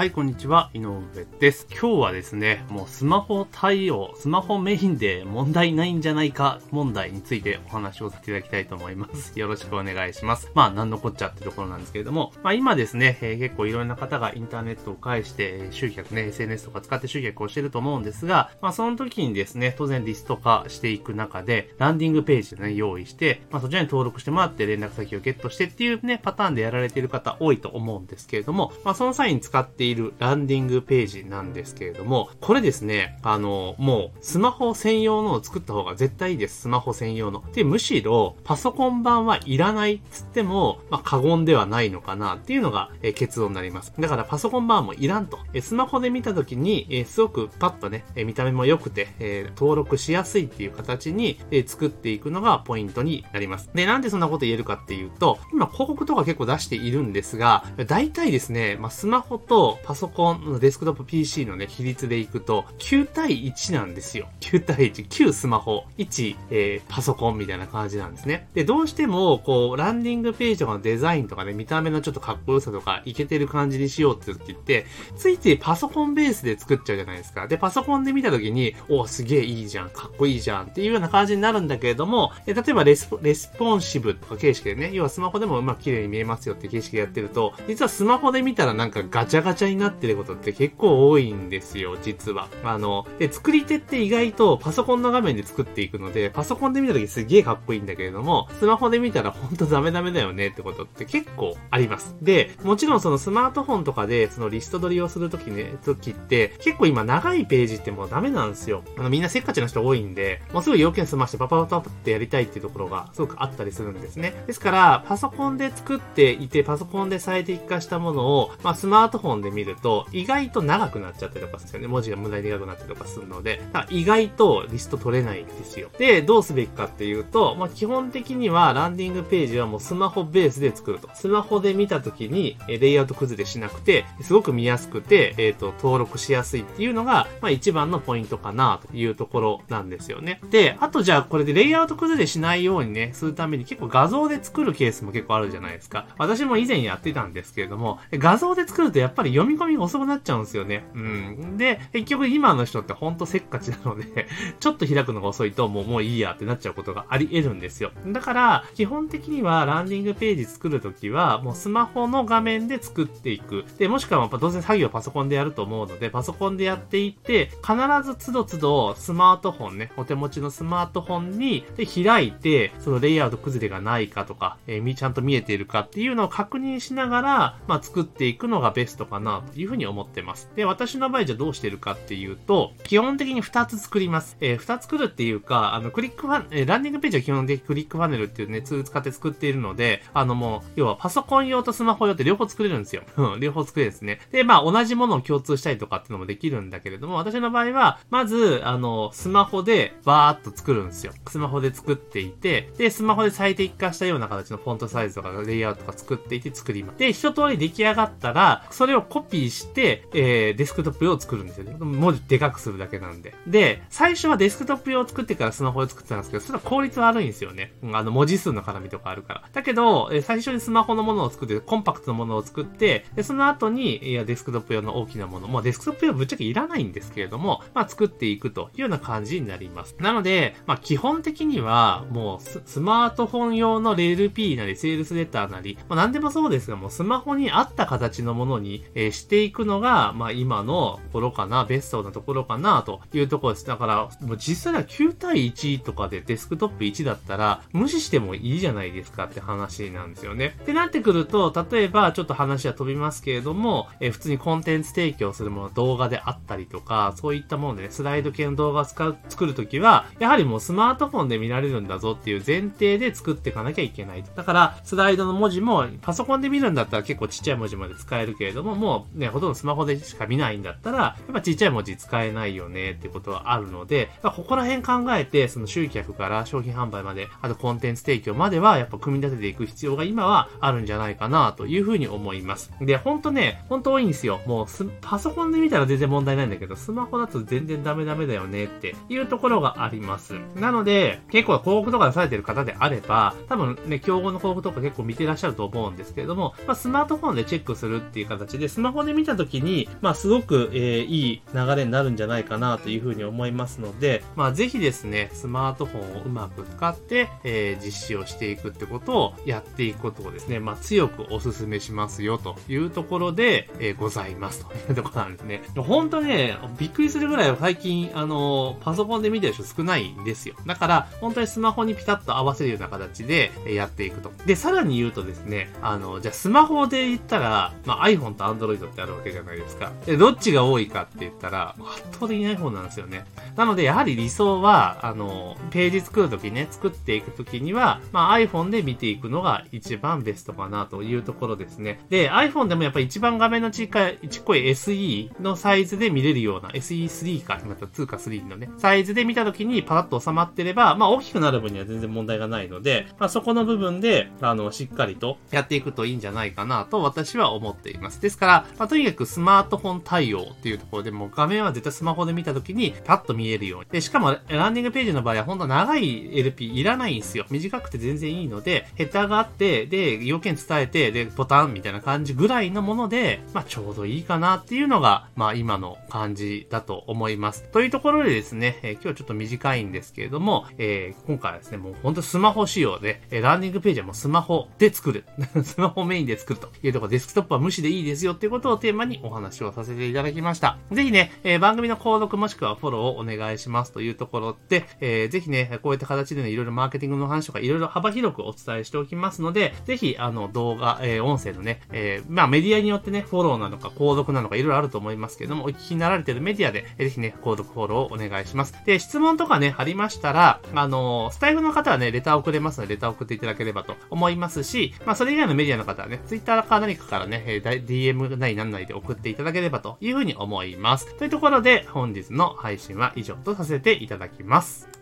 はい、こんにちは、井上です。今日はですね、もうスマホ対応、スマホメインで問題ないんじゃないか問題についてお話をさせていただきたいと思います。よろしくお願いします。まあ、なんのこっちゃってところなんですけれども、まあ今ですね、えー結構いろんな方がインターネットを介して集客ね、SNS とか使って集客をしてると思うんですが、まあその時にですね、当然リスト化していく中で、ランディングページでね、用意して、まあそちらに登録してもらって連絡先をゲットしてっていうね、パターンでやられている方多いと思うんですけれども、まあその際に使っていいるランディングページなんですけれども、これですね、あの、もうスマホ専用のを作った方が絶対いいです。スマホ専用の。で、むしろパソコン版はいらないっつっても、まあ過言ではないのかなっていうのが、え結論になります。だからパソコン版もいらんと。えスマホで見た時に、えすごくパッとね、え見た目も良くて、え登録しやすいっていう形に、え作っていくのがポイントになります。で、なんでそんなこと言えるかっていうと、今広告とか結構出しているんですが、大体ですね、まあ、スマホとパソコンのデスクトップ PC のね、比率でいくと、9対1なんですよ。9対1。9スマホ、1、えーパソコンみたいな感じなんですね。で、どうしても、こう、ランディングページとかのデザインとかね、見た目のちょっとかっこよさとか、いけてる感じにしようって時って、ついついパソコンベースで作っちゃうじゃないですか。で、パソコンで見た時に、おすげえいいじゃん、かっこいいじゃんっていうような感じになるんだけれども、え例えばレスポレスポンシブとか形式でね、要はスマホでもうまく綺麗に見えますよって形式でやってると、実はスマホで見たらなんかガチャガチャになってることって結構多いんですよ、実は。あの、で、作り手って意外とパソコンの画面で作っていくので、パソコンで見た時すげえかっこいいんだけれども、スマホで見たらほんとダメダメだよねってことって結構あります。で、もちろんそのスマートフォンとかでそのリスト取りをするときね、時って結構今長いページってもうダメなんですよ。あのみんなせっかちな人多いんで、もうすぐ要件済ましてパパパパってやりたいっていうところがすごくあったりするんですね。ですから、パソコンで作っていて、パソコンで最適化したものを、まあスマートフォンで見ると意外と長くなっちゃったりとかするんですよね。文字が無駄に長くなったりとかするので、だから意外とリスト取れないんですよ。で、どうすべきかっていうと、まあ基本的にはランディングページはもうスマホベースで作ると。スマホで見た時に、えレイアウト崩れしなくて、すごく見やすくて、えっ、と、登録しやすいっていうのが、まあ一番のポイントかなというところなんですよね。で、あとじゃあこれでレイアウト崩れしないようにね、するために結構画像で作るケースも結構あるじゃないですか。私も以前やってたんですけれども、画像で作るとやっぱり読み込みが遅くなっちゃうんですよね。うん。で、結局今の人ってほんとせっかちなので、ちょっと開くのが遅いともうもういいやってなっちゃうことがあり得るんですよ。だから、基本的にはランディングページ作るときは、もうスマホの画面で作っていく。で、もしくはやっぱ当然作業パソコンでやると思うので、パソコンでやっていって、必ずつどつどスマートフォンね、お手持ちのスマートフォンに、で、開いて、そのレイアウト崩れがないかとか、えーちゃんと見えているかっていうのを確認しながら、まあ、作っていくのがベストかなというふうに思ってます。で、私の場合じゃどうしてるかっていうと、基本的に2つ作ります。えー、2つ作るっていうか、あの、クリックファン、えーランディングページは基本的にクリックファネルっていうね、ツール使って作っているので、あのもう、要はパソコン用とスマホ用って両方作れるんですよ。うん、両方作れるんですね。で、まあ、同じものを共通したりとかっていうのもできるんだけれども、私の場合は、まず、あの、スマホでバーっと作るんですよ。スマホで作っていて、で、スマホで最適化したような形のフォントサイズとかレイアウトとか作っていて作ります。で、一通り出来上がったら、それをコピーして、えー、デスクトップ用を作るんですよね。文字でかくするだけなんで。で、最初はデスクトップ用を作ってからスマホで作ってたんですけど、それは効率悪いんですよね。あの、文字数の絡みとかあるから。だけど、え最初にスマホのものを作って、コンパクトなものを作って、で、その後に、いや、デスクトップ用の大きなもの、まあ、デスクトップ用ぶっちゃけいらないんですけれども、まあ、作っていくというような感じになります。なので、まあ、基本的には、もうス、スマートフォン用の LP なり、セールスレターなり、まあ、何でもそうですが、もうスマホに合った形のものに、えーしていくのが、まあ、今のところかな、ベストなところかな、というところです。だから、もう実際は9対1とかでデスクトップ1だったら、無視してもいいじゃないですかって話なんですよね。ってなってくると、例えば、ちょっと話は飛びますけれども、え普通にコンテンツ提供するもの、動画であったりとか、そういったものでね、スライド系の動画を使う、作るときは、やはりもうスマートフォンで見られるんだぞっていう前提で作っていかなきゃいけない。だから、スライドの文字も、パソコンで見るんだったら結構ちっちゃい文字まで使えるけれども、もうね、ほとんどスマホでしか見ないんだったら、やっぱちっちゃい文字使えないよねってことはあるので、まあここら辺考えて、その集客から商品販売まで、あとコンテンツ提供までは、やっぱ組み立てていく必要が今はあるんじゃないかなというふうに思います。で、ほんとね、ほんと多いんですよ。もう、パソコンで見たら全然問題ないんだけど、スマホだと全然ダメダメだよねっていうところがあります。なので、結構広告とか出されてる方であれば、多分ね、競合の広告とか結構見てらっしゃると思うんですけれども、まあ、スマートフォンでチェックするっていう形で、スママホで見たときに、まあ、すごく、えー、いい流れになるんじゃないかなというふうに思いますので、まあ、ぜひですね、スマートフォンをうまく使って、えー、実施をしていくってことをやっていくことをですね、まあ、強くお勧めしますよというところで、えー、ございますというところなんですね。本当ね、びっくりするぐらい最近、あの、パソコンで見てる人少ないんですよ。だから、本当にスマホにピタッと合わせるような形でやっていくと。で、さらに言うとですね、あの、じゃあスマホで言ったら、まあ、iPhone と Android ってあるわけじゃないですか。で、どっちが多いかって言ったら、圧倒的に iPhone なんですよね。なので、やはり理想は、あの、ページ作るときね、作っていくときには、まあ、iPhone で見ていくのが一番ベストかなというところですね。で、iPhone でもやっぱり一番画面の小さい、ちっこい SE のサイズで見れるような、SE3 か、また2か3のね、サイズで見たときにパラッと収まってれば、まあ、大きくなる分には全然問題がないので、まあ、そこの部分で、あの、しっかりとやっていくといいんじゃないかなと私は思っています。ですから、まあ、とにかくスマートフォン対応っていうところでもう画面は絶対スマホで見たときにパッと見えるように。で、しかもランディングページの場合は本当長い LP いらないんですよ。短くて全然いいので、ヘターがあって、で、要件伝えて、で、ボタンみたいな感じぐらいのもので、まあ、ちょうどいいかなっていうのが、まあ、今の感じだと思います。というところでですね、えー、今日はちょっと短いんですけれども、えー、今回はですね、もう本当スマホ仕様で、えー、ランディングページはもうスマホで作る。スマホメインで作るというところ、デスクトップは無視でいいですよっていうことをテーマにお話をさせていただきました。ぜひね、えー、番組の購読もしくはフォローをお願いしますというところで、えー、ぜひね、こういった形でね、いろいろマーケティングの話とかいろいろ幅広くお伝えしておきますので、ぜひ、あの、動画、えー、音声のね、えー、まあメディアによってね、フォローなのか、購読なのか、いろいろあると思いますけれども、お聞きになられているメディアで、えー、ぜひね、購読フォローをお願いします。で、質問とかね、ありましたら、あの、スタイフの方はね、レター送れますので、レター送っていただければと思いますし、まあそれ以外のメディアの方はね、ツイッターか何かからね、え、DM なりなんなりで送っていただければというふうに思います。というところで、本日の配信は以上とさせていただきます。